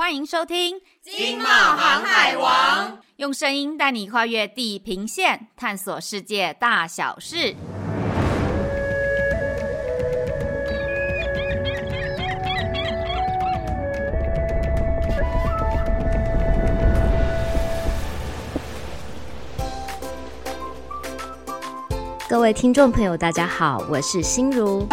欢迎收听《经贸航海王》，用声音带你跨越地平线，探索世界大小事。各位听众朋友，大家好，我是心如。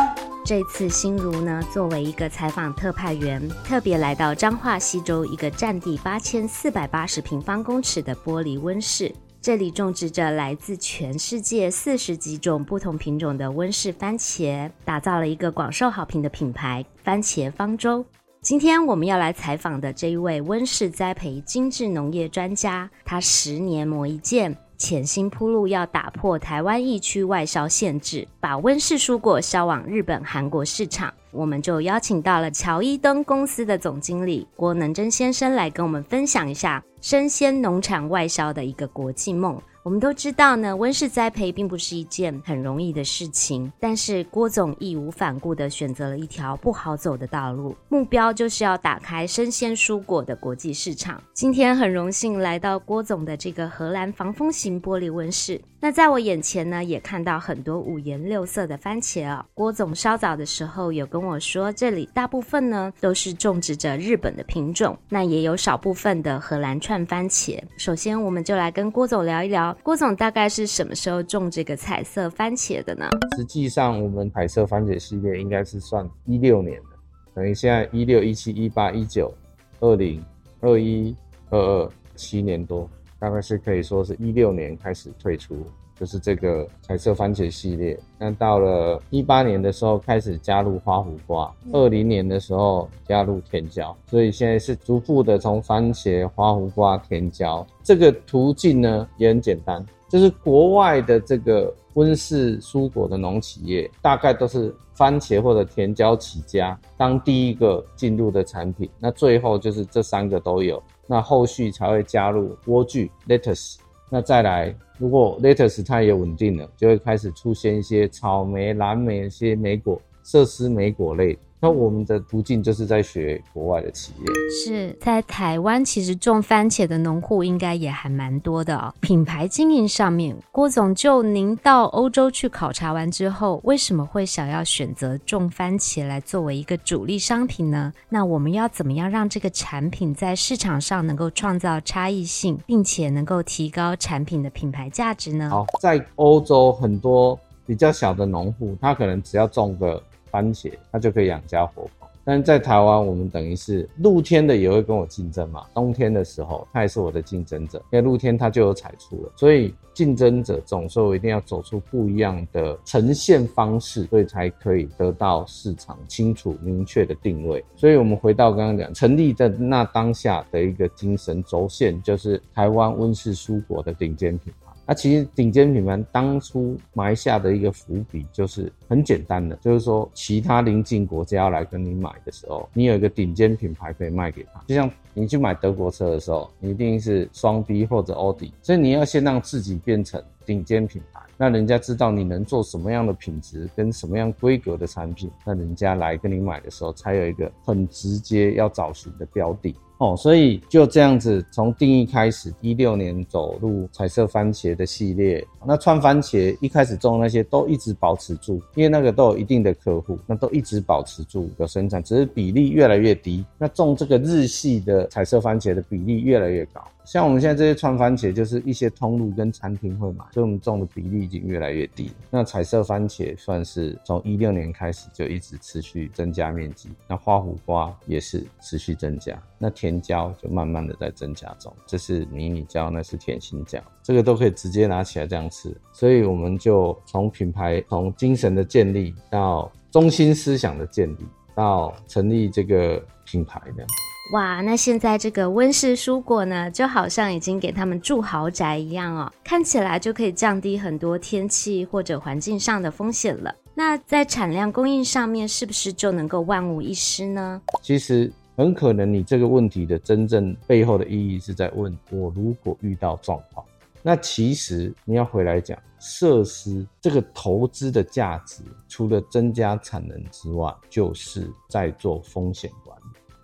这次心如呢，作为一个采访特派员，特别来到彰化西州一个占地八千四百八十平方公尺的玻璃温室，这里种植着来自全世界四十几种不同品种的温室番茄，打造了一个广受好评的品牌——番茄方舟。今天我们要来采访的这一位温室栽培精致农业专家，他十年磨一剑。潜心铺路，要打破台湾疫区外销限制，把温室蔬果销往日本、韩国市场。我们就邀请到了乔伊登公司的总经理郭能真先生来跟我们分享一下生鲜农产外销的一个国际梦。我们都知道呢，温室栽培并不是一件很容易的事情，但是郭总义无反顾地选择了一条不好走的道路，目标就是要打开生鲜蔬果的国际市场。今天很荣幸来到郭总的这个荷兰防风型玻璃温室，那在我眼前呢，也看到很多五颜六色的番茄哦。郭总稍早的时候有跟我说，这里大部分呢都是种植着日本的品种，那也有少部分的荷兰串番茄。首先，我们就来跟郭总聊一聊。郭总大概是什么时候种这个彩色番茄的呢？实际上，我们彩色番茄系列应该是算一六年的，等于现在一六、一七、一八、一九、二零、二一、二二，七年多，大概是可以说是一六年开始推出，就是这个彩色番茄系列。那到了一八年的时候开始加入花胡瓜，二零年的时候加入甜椒，所以现在是逐步的从番茄、花胡瓜、甜椒。这个途径呢也很简单，就是国外的这个温室蔬果的农企业，大概都是番茄或者甜椒起家，当第一个进入的产品，那最后就是这三个都有，那后续才会加入莴苣 lettuce，那再来如果 lettuce 它也稳定了，就会开始出现一些草莓、蓝莓一些莓果、麝丝莓果类。那我们的途径就是在学国外的企业，是在台湾，其实种番茄的农户应该也还蛮多的哦。品牌经营上面，郭总就您到欧洲去考察完之后，为什么会想要选择种番茄来作为一个主力商品呢？那我们要怎么样让这个产品在市场上能够创造差异性，并且能够提高产品的品牌价值呢？好，在欧洲很多比较小的农户，他可能只要种个。番茄，它就可以养家活口。但在台湾，我们等于是露天的也会跟我竞争嘛。冬天的时候，它也是我的竞争者，因为露天它就有采出了。所以竞争者总说，我一定要走出不一样的呈现方式，所以才可以得到市场清楚明确的定位。所以我们回到刚刚讲，成立的那当下的一个精神轴线，就是台湾温室蔬果的顶尖品牌。那、啊、其实顶尖品牌当初埋下的一个伏笔就是很简单的，就是说其他邻近国家要来跟你买的时候，你有一个顶尖品牌可以卖给他。就像你去买德国车的时候，你一定是双 B 或者奥迪，所以你要先让自己变成顶尖品牌，那人家知道你能做什么样的品质跟什么样规格的产品，那人家来跟你买的时候才有一个很直接要找寻的标的。哦，所以就这样子，从定义开始，一六年走入彩色番茄的系列。那串番茄一开始种那些都一直保持住，因为那个都有一定的客户，那都一直保持住有生产，只是比例越来越低。那种这个日系的彩色番茄的比例越来越高。像我们现在这些串番茄，就是一些通路跟餐厅会买，所以我们种的比例已经越来越低。那彩色番茄算是从一六年开始就一直持续增加面积，那花胡瓜也是持续增加，那甜椒就慢慢的在增加中。这是迷你椒，那是甜心椒，这个都可以直接拿起来这样吃。所以我们就从品牌，从精神的建立到中心思想的建立，到成立这个品牌的。哇，那现在这个温室蔬果呢，就好像已经给他们住豪宅一样哦，看起来就可以降低很多天气或者环境上的风险了。那在产量供应上面，是不是就能够万无一失呢？其实很可能你这个问题的真正背后的意义是在问我，如果遇到状况，那其实你要回来讲，设施这个投资的价值，除了增加产能之外，就是在做风险。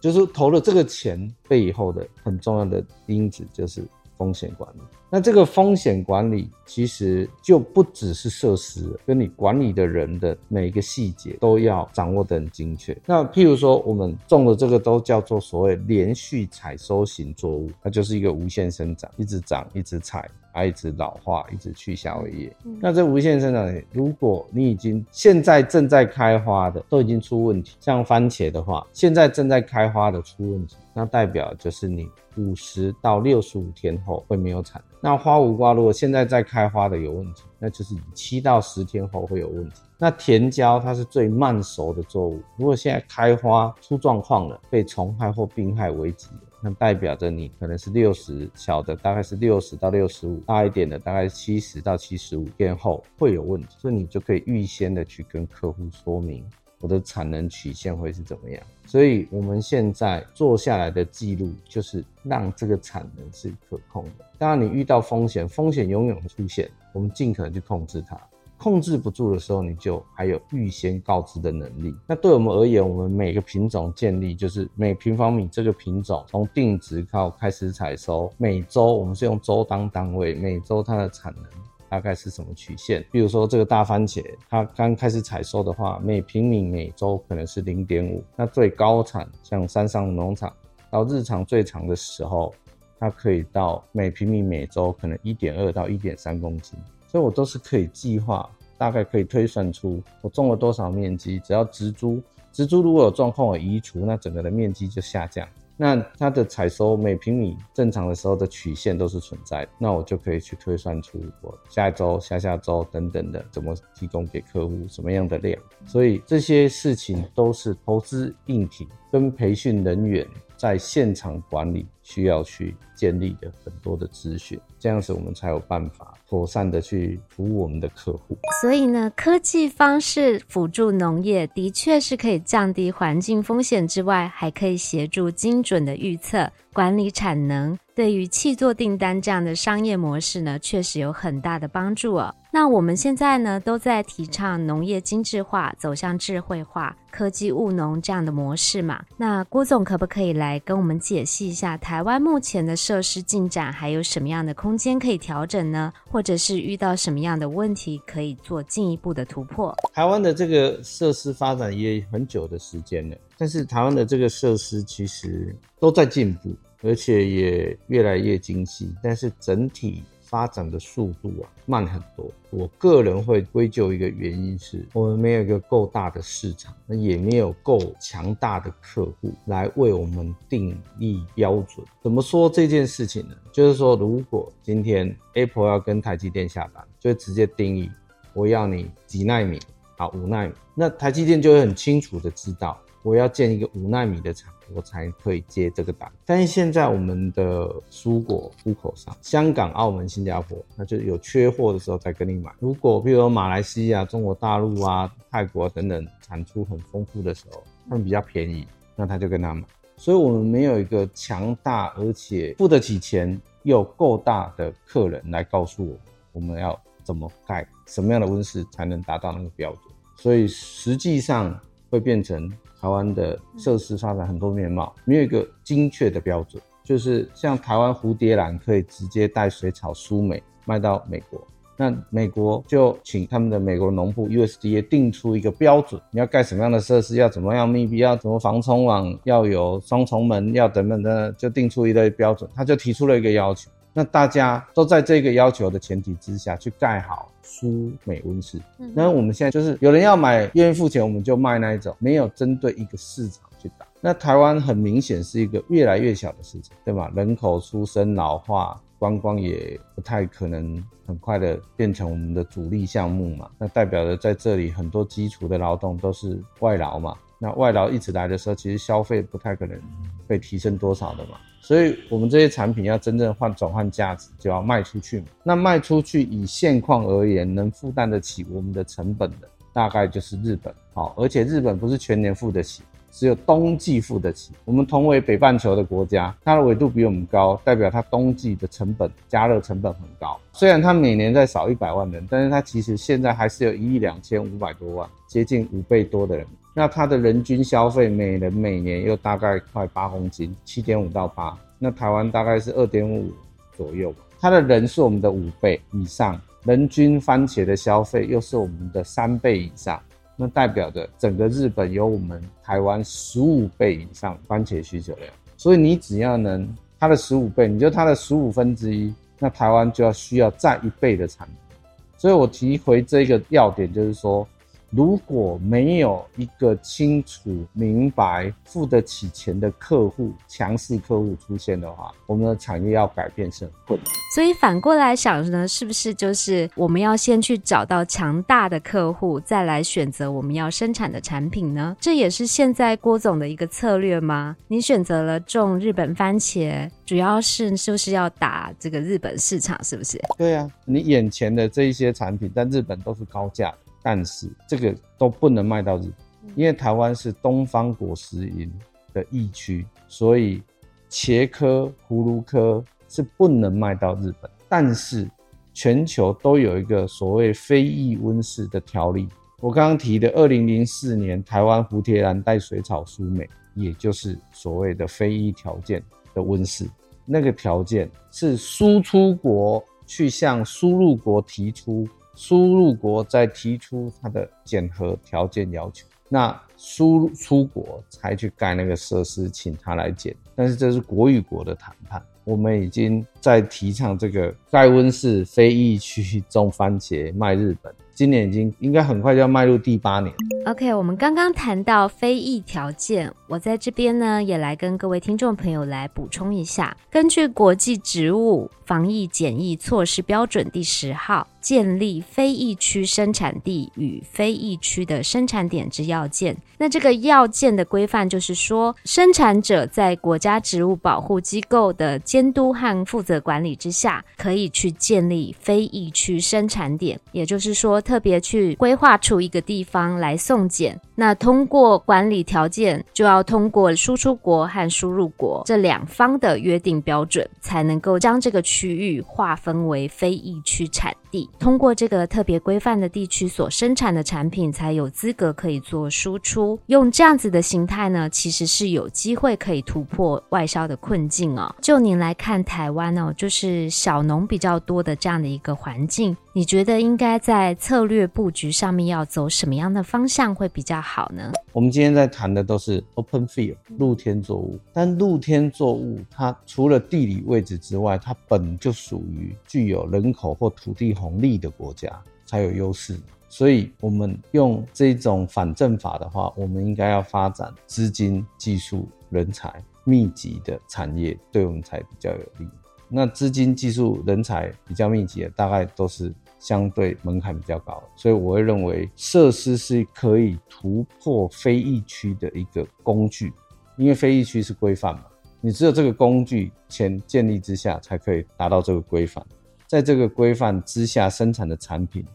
就是投了这个钱背后的很重要的因子就是风险管理。那这个风险管理其实就不只是设施，跟你管理的人的每一个细节都要掌握得很精确。那譬如说，我们种的这个都叫做所谓连续采收型作物，它就是一个无限生长，一直长，一直采。还一直老化，一直去夏威夷。嗯、那这无限生长，如果你已经现在正在开花的都已经出问题，像番茄的话，现在正在开花的出问题，那代表就是你五十到六十五天后会没有产能。那花无瓜如果现在在开花的有问题，那就是七到十天后会有问题。那甜椒它是最慢熟的作物，如果现在开花出状况了，被虫害或病害危及了。那代表着你可能是六十，小的大概是六十到六十五，大一点的大概七十到七十五天后会有问题，所以你就可以预先的去跟客户说明我的产能曲线会是怎么样。所以我们现在做下来的记录就是让这个产能是可控的。当然你遇到风险，风险永远会出现，我们尽可能去控制它。控制不住的时候，你就还有预先告知的能力。那对我们而言，我们每个品种建立就是每平方米这个品种从定植到开始采收，每周我们是用周当单位，每周它的产能大概是什么曲线？比如说这个大番茄，它刚开始采收的话，每平米每周可能是零点五。那最高产像山上农场到日常最长的时候，它可以到每平米每周可能一点二到一点三公斤。所以我都是可以计划，大概可以推算出我种了多少面积。只要植株，植株如果有状况，我移除，那整个的面积就下降。那它的采收每平米正常的时候的曲线都是存在的，那我就可以去推算出我下一周、下下周等等的怎么提供给客户什么样的量。所以这些事情都是投资硬体跟培训人员。在现场管理需要去建立的很多的资讯，这样子我们才有办法妥善的去服务我们的客户。所以呢，科技方式辅助农业的确是可以降低环境风险之外，还可以协助精准的预测、管理产能。对于契作订单这样的商业模式呢，确实有很大的帮助哦。那我们现在呢，都在提倡农业精致化，走向智慧化、科技务农这样的模式嘛。那郭总可不可以来跟我们解析一下台湾目前的设施进展，还有什么样的空间可以调整呢？或者是遇到什么样的问题可以做进一步的突破？台湾的这个设施发展也很久的时间了，但是台湾的这个设施其实都在进步。而且也越来越精细，但是整体发展的速度啊慢很多。我个人会归咎一个原因是，我们没有一个够大的市场，那也没有够强大的客户来为我们定义标准。怎么说这件事情呢？就是说，如果今天 Apple 要跟台积电下单，就直接定义我要你几纳米啊，五纳米，那台积电就会很清楚的知道。我要建一个五纳米的厂，我才可以接这个单。但是现在我们的蔬果出口商，香港、澳门、新加坡，那就有缺货的时候才跟你买。如果比如说马来西亚、中国大陆啊、泰国等等产出很丰富的时候，他们比较便宜，那他就跟他买。所以我们没有一个强大而且付得起钱又够大的客人来告诉我，我们要怎么盖，什么样的温室才能达到那个标准。所以实际上会变成。台湾的设施发展很多面貌，没有一个精确的标准。就是像台湾蝴蝶兰可以直接带水草输美卖到美国，那美国就请他们的美国农部 USDA 定出一个标准，你要盖什么样的设施，要怎么样密闭，要怎么防虫网，要有双重门，要等等的，就定出一类标准。他就提出了一个要求，那大家都在这个要求的前提之下去盖好。舒美温室，那我们现在就是有人要买，愿意付钱，我们就卖那一种，没有针对一个市场去打。那台湾很明显是一个越来越小的市场，对吧？人口出生老化，观光也不太可能很快的变成我们的主力项目嘛。那代表着在这里很多基础的劳动都是外劳嘛。那外劳一直来的时候，其实消费不太可能被提升多少的嘛。所以，我们这些产品要真正换转换价值，就要卖出去嘛。那卖出去，以现况而言，能负担得起我们的成本的，大概就是日本。好，而且日本不是全年付得起，只有冬季付得起。我们同为北半球的国家，它的纬度比我们高，代表它冬季的成本加热成本很高。虽然它每年在少一百万人，但是它其实现在还是有一亿两千五百多万，接近五倍多的人那它的人均消费每人每年又大概快八公斤，七点五到八。那台湾大概是二点五左右，它的人是我们的五倍以上，人均番茄的消费又是我们的三倍以上，那代表着整个日本有我们台湾十五倍以上番茄需求量。所以你只要能它的十五倍，你就它的十五分之一，那台湾就要需要再一倍的产能。所以我提回这个要点，就是说。如果没有一个清楚明白、付得起钱的客户、强势客户出现的话，我们的产业要改变是很困难。所以反过来想呢，是不是就是我们要先去找到强大的客户，再来选择我们要生产的产品呢？这也是现在郭总的一个策略吗？你选择了种日本番茄，主要是是不是要打这个日本市场？是不是？对啊，你眼前的这一些产品在日本都是高价的。但是这个都不能卖到日本，因为台湾是东方果实蝇的疫区，所以茄科、葫芦科是不能卖到日本。但是全球都有一个所谓非异温室的条例。我刚刚提的二零零四年台湾蝴蝶兰带水草输美，也就是所谓的非异条件的温室。那个条件是输出国去向输入国提出。输入国再提出它的检核条件要求，那输出国才去盖那个设施，请他来检。但是这是国与国的谈判，我们已经在提倡这个盖温室非疫区种番茄卖日本。今年已经应该很快就要迈入第八年。OK，我们刚刚谈到非疫条件，我在这边呢也来跟各位听众朋友来补充一下。根据国际植物防疫检疫措施标准第十号，建立非疫区生产地与非疫区的生产点之要件。那这个要件的规范就是说，生产者在国家植物保护机构的监督和负责管理之下，可以去建立非疫区生产点，也就是说。特别去规划出一个地方来送检，那通过管理条件，就要通过输出国和输入国这两方的约定标准，才能够将这个区域划分为非疫区产地。通过这个特别规范的地区所生产的产品，才有资格可以做输出。用这样子的形态呢，其实是有机会可以突破外销的困境哦。就您来看，台湾哦，就是小农比较多的这样的一个环境，你觉得应该在策略布局上面要走什么样的方向会比较好呢？我们今天在谈的都是 open field 露天作物，但露天作物它除了地理位置之外，它本就属于具有人口或土地红利的国家才有优势。所以，我们用这种反证法的话，我们应该要发展资金、技术、人才密集的产业，对我们才比较有利。那资金、技术、人才比较密集的，大概都是。相对门槛比较高，所以我会认为设施是可以突破非疫区的一个工具，因为非疫区是规范嘛，你只有这个工具前建立之下，才可以达到这个规范，在这个规范之下生产的产品，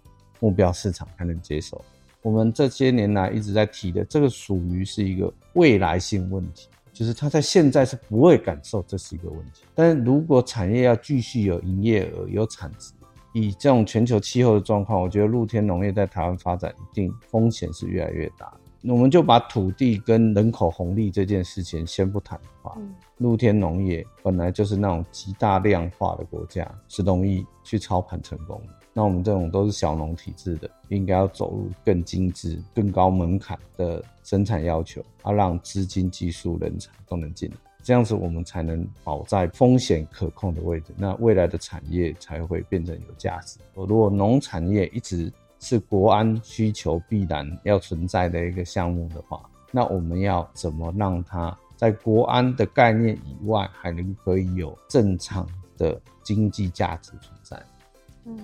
目标市场才能接受。我们这些年来一直在提的，这个属于是一个未来性问题，就是它在现在是不会感受这是一个问题，但是如果产业要继续有营业额、有产值。以这种全球气候的状况，我觉得露天农业在台湾发展一定风险是越来越大。我们就把土地跟人口红利这件事情先不谈的话，露天农业本来就是那种极大量化的国家，是容易去操盘成功的。那我们这种都是小农体制的，应该要走入更精致、更高门槛的生产要求，要让资金、技术、人才都能进来。这样子，我们才能保在风险可控的位置，那未来的产业才会变成有价值。如果农产业一直是国安需求必然要存在的一个项目的话，那我们要怎么让它在国安的概念以外，还能可以有正常的经济价值存在？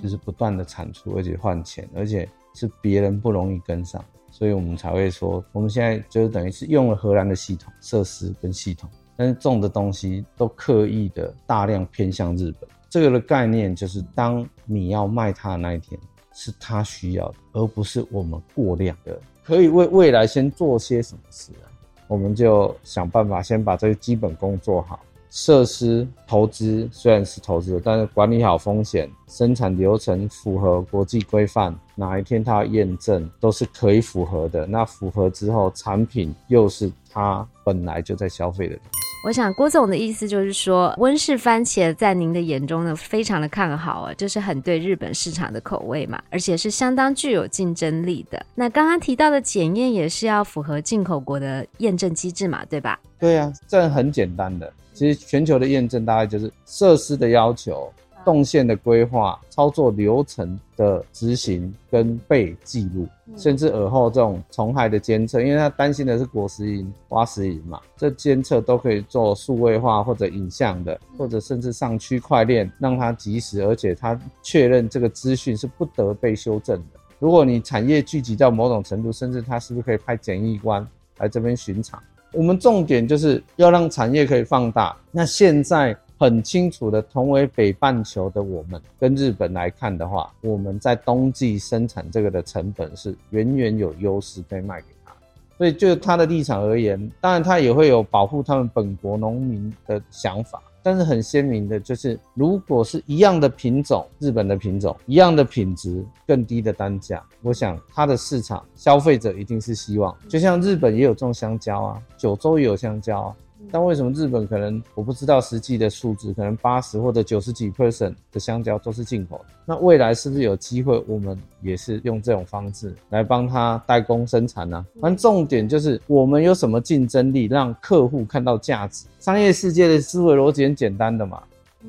就是不断的产出，而且换钱，而且是别人不容易跟上，所以我们才会说，我们现在就是等于是用了荷兰的系统设施跟系统。但是种的东西都刻意的大量偏向日本，这个的概念就是，当你要卖它的那一天，是它需要的，而不是我们过量的。可以为未来先做些什么事啊？我们就想办法先把这个基本功做好，设施投资虽然是投资，但是管理好风险，生产流程符合国际规范，哪一天它验证都是可以符合的。那符合之后，产品又是它本来就在消费的。我想郭总的意思就是说，温室番茄在您的眼中呢，非常的看好啊，就是很对日本市场的口味嘛，而且是相当具有竞争力的。那刚刚提到的检验也是要符合进口国的验证机制嘛，对吧？对啊，这很简单的。其实全球的验证大概就是设施的要求。动线的规划、操作流程的执行跟被记录，甚至耳后这种虫害的监测，因为他担心的是果实蝇、挖石蝇嘛，这监测都可以做数位化或者影像的，或者甚至上区块链，让它及时，而且它确认这个资讯是不得被修正的。如果你产业聚集到某种程度，甚至它是不是可以派检疫官来这边巡场？我们重点就是要让产业可以放大。那现在。很清楚的，同为北半球的我们，跟日本来看的话，我们在冬季生产这个的成本是远远有优势可以卖给他。所以就他的立场而言，当然他也会有保护他们本国农民的想法。但是很鲜明的就是，如果是一样的品种，日本的品种，一样的品质，更低的单价，我想它的市场消费者一定是希望。就像日本也有种香蕉啊，九州也有香蕉啊。但为什么日本可能我不知道实际的数字，可能八十或者九十几 percent 的香蕉都是进口的？那未来是不是有机会，我们也是用这种方式来帮他代工生产呢？反正重点就是我们有什么竞争力，让客户看到价值。商业世界的思维逻辑很简单的嘛，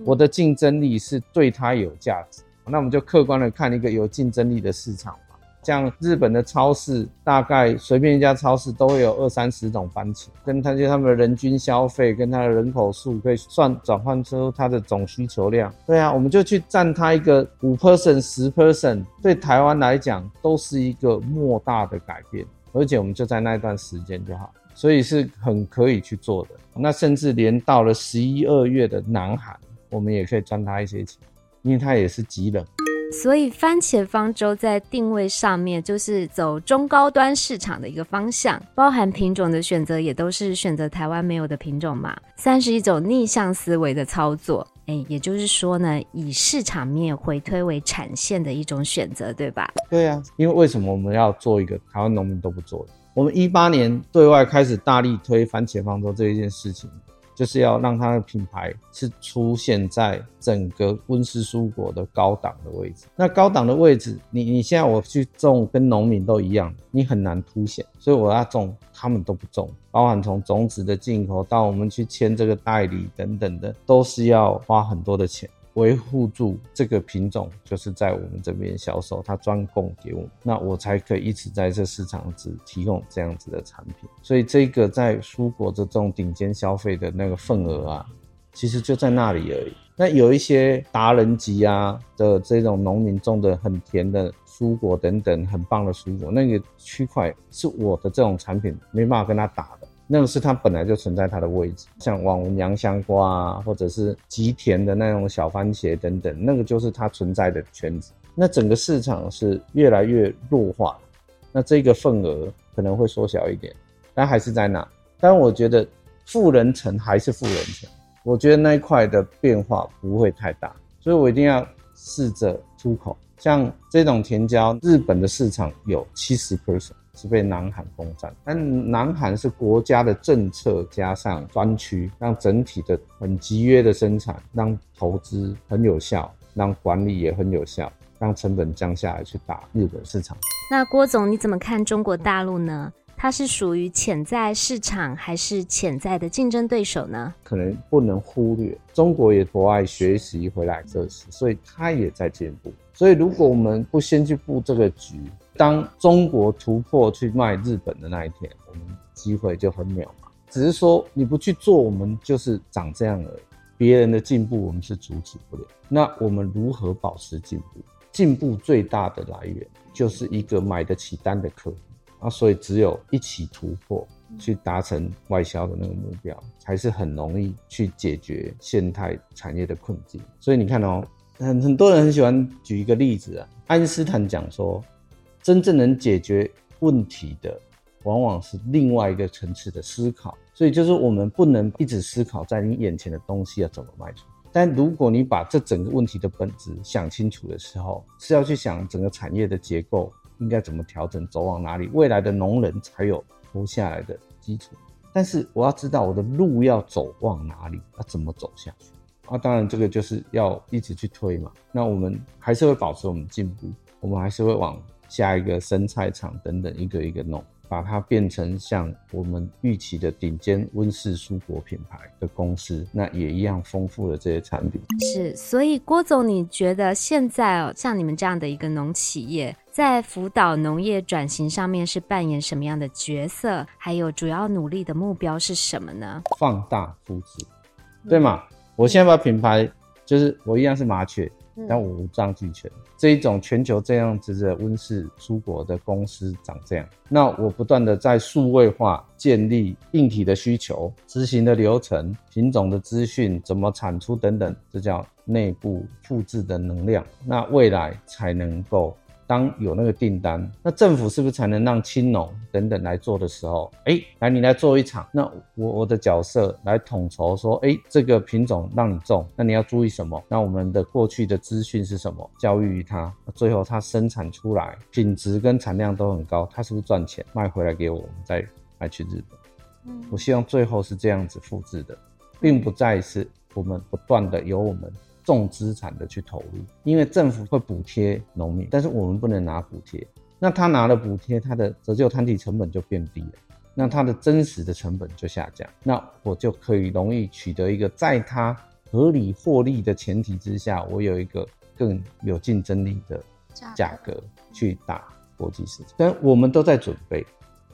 我的竞争力是对他有价值，那我们就客观的看一个有竞争力的市场。像日本的超市，大概随便一家超市都会有二三十种番茄，跟他就他们的人均消费跟他的人口数可以算转换出它的总需求量。对啊，我们就去占它一个五 percent 十 percent，对台湾来讲都是一个莫大的改变，而且我们就在那一段时间就好，所以是很可以去做的。那甚至连到了十一二月的南韩，我们也可以赚它一些钱，因为它也是极冷。所以番茄方舟在定位上面就是走中高端市场的一个方向，包含品种的选择也都是选择台湾没有的品种嘛，算是一种逆向思维的操作。哎，也就是说呢，以市场面回推为产线的一种选择，对吧？对啊，因为为什么我们要做一个台湾农民都不做的？我们一八年对外开始大力推番茄方舟这一件事情。就是要让它的品牌是出现在整个温室蔬果的高档的位置。那高档的位置，你你现在我去种，跟农民都一样，你很难凸显。所以我要种，他们都不种，包含从种子的进口到我们去签这个代理等等的，都是要花很多的钱。维护住这个品种，就是在我们这边销售，它专供给我，那我才可以一直在这市场只提供这样子的产品。所以这个在蔬果这种顶尖消费的那个份额啊，其实就在那里而已。那有一些达人级啊的这种农民种的很甜的蔬果等等，很棒的蔬果，那个区块是我的这种产品没办法跟他打的。那个是它本来就存在它的位置，像网纹洋香瓜啊，或者是极甜的那种小番茄等等，那个就是它存在的圈子。那整个市场是越来越弱化，那这个份额可能会缩小一点，但还是在那。但我觉得富人层还是富人层，我觉得那一块的变化不会太大，所以我一定要试着出口。像这种甜椒，日本的市场有七十 percent。是被南韩攻占，但南韩是国家的政策加上专区，让整体的很集约的生产，让投资很有效，让管理也很有效，让成本降下来去打日本市场。那郭总你怎么看中国大陆呢？它是属于潜在市场还是潜在的竞争对手呢？可能不能忽略，中国也博爱学习回来这事，所以它也在进步。所以如果我们不先去布这个局，当中国突破去卖日本的那一天，我们机会就很渺茫。只是说你不去做，我们就是长这样而已。别人的进步，我们是阻止不了。那我们如何保持进步？进步最大的来源就是一个买得起单的客户啊。所以只有一起突破，去达成外销的那个目标，才是很容易去解决现代产业的困境。所以你看哦，很很多人很喜欢举一个例子啊，爱因斯坦讲说。真正能解决问题的往往是另外一个层次的思考。所以就是我们不能一直思考在你眼前的东西要怎么卖出。但如果你把这整个问题的本质想清楚的时候，是要去想整个产业的结构应该怎么调整，走往哪里，未来的农人才有活下来的基础。但是我要知道我的路要走往哪里，要怎么走下去。啊，当然这个就是要一直去推嘛。那我们还是会保持我们进步，我们还是会往下一个生菜场等等一个一个弄。把它变成像我们预期的顶尖温室蔬果品牌的公司，那也一样丰富了这些产品。是，所以郭总，你觉得现在哦，像你们这样的一个农企业，在辅导农业转型上面是扮演什么样的角色？还有主要努力的目标是什么呢？放大复制，对吗？嗯、我现在把品牌就是我一样是麻雀。但我五脏俱全，这一种全球这样子的温室蔬果的公司长这样。那我不断的在数位化建立硬体的需求、执行的流程、品种的资讯、怎么产出等等，这叫内部复制的能量。那未来才能够。当有那个订单，那政府是不是才能让青农等等来做的时候，哎、欸，来你来做一场，那我我的角色来统筹说，哎、欸，这个品种让你种，那你要注意什么？那我们的过去的资讯是什么？教育于他，最后他生产出来品质跟产量都很高，他是不是赚钱？卖回来给我，我们再卖去日本。嗯，我希望最后是这样子复制的，并不再是我们不断的由我们。重资产的去投入，因为政府会补贴农民，但是我们不能拿补贴。那他拿了补贴，他的折旧摊提成本就变低了，那他的真实的成本就下降，那我就可以容易取得一个在他合理获利的前提之下，我有一个更有竞争力的价格去打国际市场。但我们都在准备，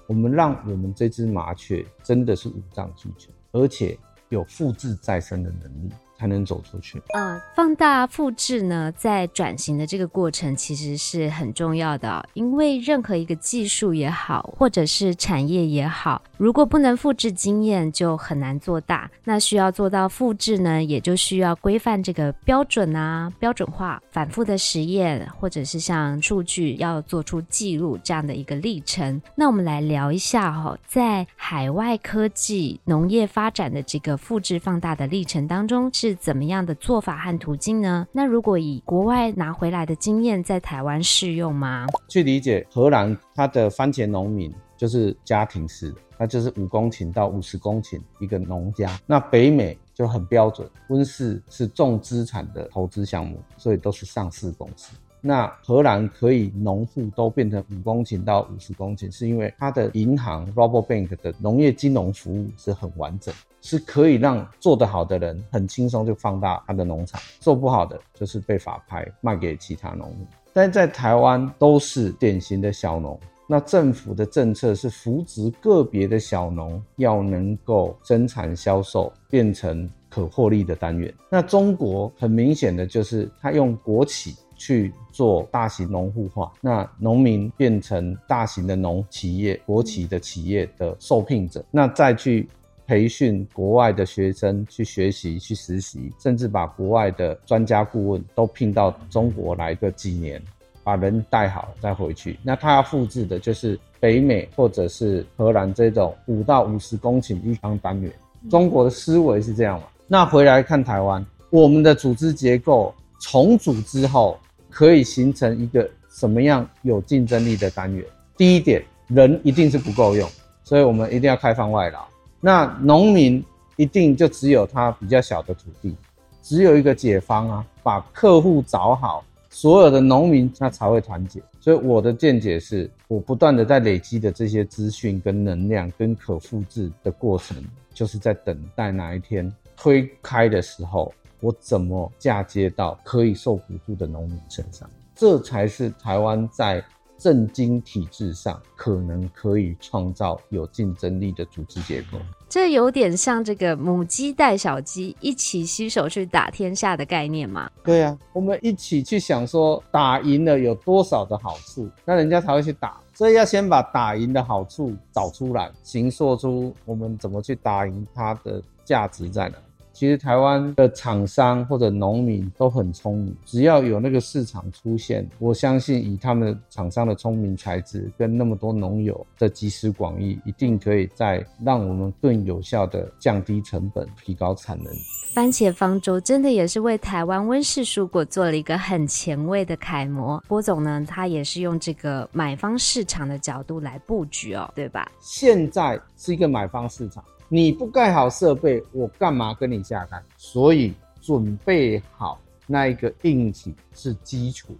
我们让我们这只麻雀真的是五脏俱全，而且有复制再生的能力。才能走出去。嗯，放大复制呢，在转型的这个过程其实是很重要的，因为任何一个技术也好，或者是产业也好，如果不能复制经验，就很难做大。那需要做到复制呢，也就需要规范这个标准啊，标准化，反复的实验，或者是像数据要做出记录这样的一个历程。那我们来聊一下哈，在海外科技农业发展的这个复制放大的历程当中是。怎么样的做法和途径呢？那如果以国外拿回来的经验在台湾适用吗？去理解荷兰，它的番茄农民就是家庭式的，那就是五公顷到五十公顷一个农家。那北美就很标准，温室是重资产的投资项目，所以都是上市公司。那荷兰可以农户都变成五公顷到五十公顷，是因为它的银行 Rabobank 的农业金融服务是很完整，是可以让做得好的人很轻松就放大他的农场，做不好的就是被法拍卖给其他农户。但在台湾都是典型的小农，那政府的政策是扶植个别的小农要能够生产销售变成可获利的单元。那中国很明显的就是他用国企。去做大型农户化，那农民变成大型的农企业、国企的企业的受聘者，那再去培训国外的学生去学习、去实习，甚至把国外的专家顾问都聘到中国来个几年，把人带好再回去。那他要复制的就是北美或者是荷兰这种五到五十公顷一方单元。中国的思维是这样嘛？那回来看台湾，我们的组织结构重组之后。可以形成一个什么样有竞争力的单元？第一点，人一定是不够用，所以我们一定要开放外劳。那农民一定就只有他比较小的土地，只有一个解方啊，把客户找好，所有的农民他才会团结。所以我的见解是，我不断的在累积的这些资讯跟能量跟可复制的过程，就是在等待哪一天推开的时候。我怎么嫁接到可以受补助的农民身上？这才是台湾在政经体制上可能可以创造有竞争力的组织结构。这有点像这个母鸡带小鸡一起携手去打天下的概念吗？对啊，我们一起去想说打赢了有多少的好处，那人家才会去打。所以要先把打赢的好处找出来，形塑出我们怎么去打赢它的价值在哪。其实台湾的厂商或者农民都很聪明，只要有那个市场出现，我相信以他们厂商的聪明才智跟那么多农友的集思广益，一定可以再让我们更有效的降低成本，提高产能。番茄方舟真的也是为台湾温室蔬果做了一个很前卫的楷模。郭总呢，他也是用这个买方市场的角度来布局哦，对吧？现在是一个买方市场。你不盖好设备，我干嘛跟你下单？所以准备好那一个硬体是基础，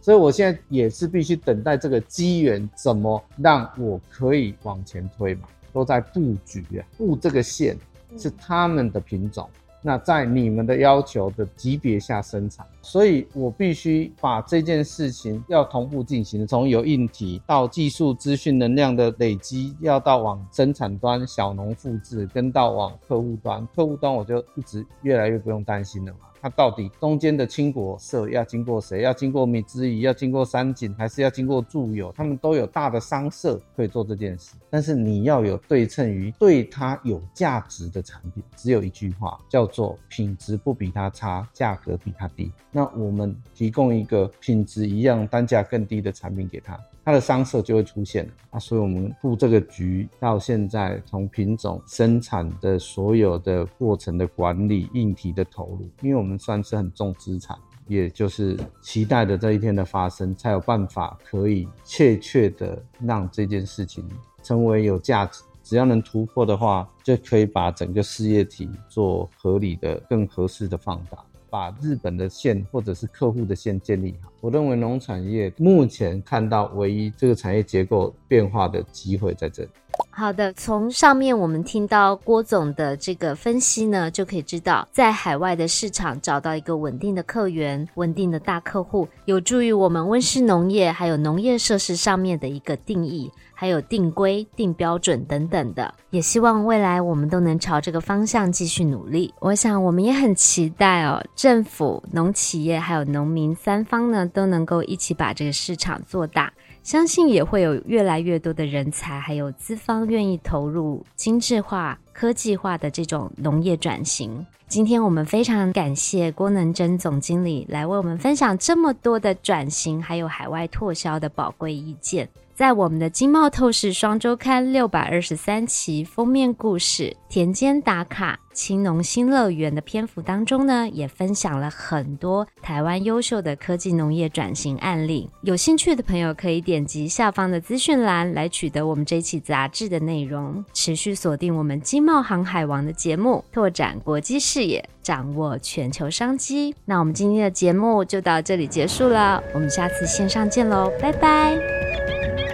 所以我现在也是必须等待这个机缘，怎么让我可以往前推嘛？都在布局啊，布这个线是他们的品种。那在你们的要求的级别下生产，所以我必须把这件事情要同步进行，从有硬体到技术资讯能量的累积，要到往生产端小农复制，跟到往客户端，客户端我就一直越来越不用担心了嘛。它到底中间的青果社要经过谁？要经过米之仪，要经过三井，还是要经过住友？他们都有大的商社可以做这件事。但是你要有对称于对它有价值的产品，只有一句话，叫做品质不比它差，价格比它低。那我们提供一个品质一样、单价更低的产品给他。他的商社就会出现了啊，所以我们布这个局到现在，从品种生产的所有的过程的管理、硬体的投入，因为我们算是很重资产，也就是期待的这一天的发生，才有办法可以确切的让这件事情成为有价值。只要能突破的话，就可以把整个事业体做合理的、更合适的放大。把日本的线或者是客户的线建立好，我认为农产业目前看到唯一这个产业结构变化的机会在这里。好的，从上面我们听到郭总的这个分析呢，就可以知道，在海外的市场找到一个稳定的客源、稳定的大客户，有助于我们温室农业还有农业设施上面的一个定义，还有定规、定标准等等的。也希望未来我们都能朝这个方向继续努力。我想我们也很期待哦，政府、农企业还有农民三方呢，都能够一起把这个市场做大。相信也会有越来越多的人才，还有资方愿意投入精致化、科技化的这种农业转型。今天我们非常感谢郭能珍总经理来为我们分享这么多的转型，还有海外拓销的宝贵意见。在我们的《经贸透视双周刊》六百二十三期封面故事“田间打卡青农新乐园”的篇幅当中呢，也分享了很多台湾优秀的科技农业转型案例。有兴趣的朋友可以点击下方的资讯栏来取得我们这期杂志的内容。持续锁定我们《经贸航海王》的节目，拓展国际视野，掌握全球商机。那我们今天的节目就到这里结束了，我们下次线上见喽，拜拜。